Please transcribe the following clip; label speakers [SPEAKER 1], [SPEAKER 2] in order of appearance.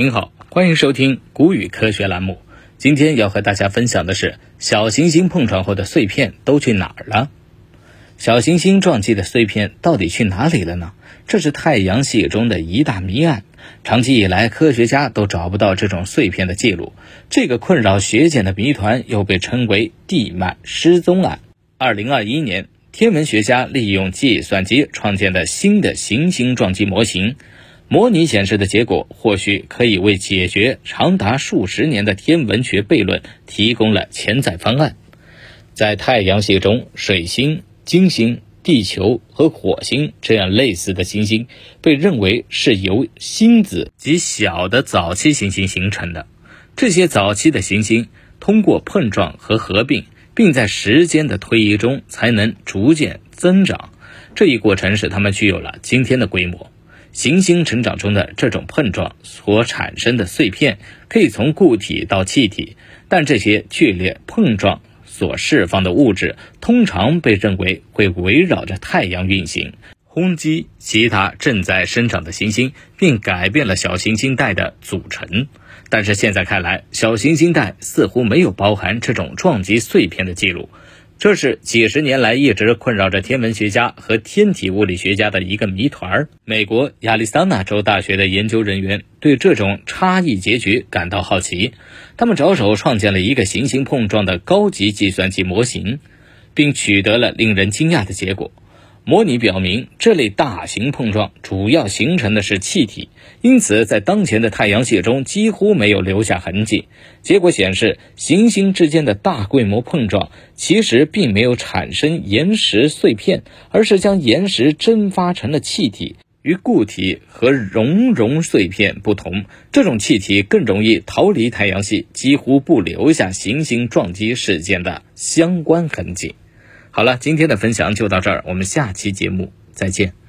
[SPEAKER 1] 您好，欢迎收听古语科学栏目。今天要和大家分享的是小行星碰撞后的碎片都去哪儿了？小行星撞击的碎片到底去哪里了呢？这是太阳系中的一大谜案。长期以来，科学家都找不到这种碎片的记录。这个困扰学界的谜团又被称为“地幔失踪案”。二零二一年，天文学家利用计算机创建的新的行星撞击模型。模拟显示的结果，或许可以为解决长达数十年的天文学悖论提供了潜在方案。在太阳系中，水星、金星、地球和火星这样类似的行星，被认为是由星子及小的早期行星形成的。这些早期的行星通过碰撞和合并，并在时间的推移中才能逐渐增长。这一过程使它们具有了今天的规模。行星成长中的这种碰撞所产生的碎片，可以从固体到气体，但这些剧烈碰撞所释放的物质，通常被认为会围绕着太阳运行，轰击其他正在生长的行星，并改变了小行星带的组成。但是现在看来，小行星带似乎没有包含这种撞击碎片的记录。这是几十年来一直困扰着天文学家和天体物理学家的一个谜团。美国亚利桑那州大学的研究人员对这种差异结局感到好奇，他们着手创建了一个行星碰撞的高级计算机模型，并取得了令人惊讶的结果。模拟表明，这类大型碰撞主要形成的是气体，因此在当前的太阳系中几乎没有留下痕迹。结果显示，行星之间的大规模碰撞其实并没有产生岩石碎片，而是将岩石蒸发成了气体。与固体和熔融碎片不同，这种气体更容易逃离太阳系，几乎不留下行星撞击事件的相关痕迹。好了，今天的分享就到这儿，我们下期节目再见。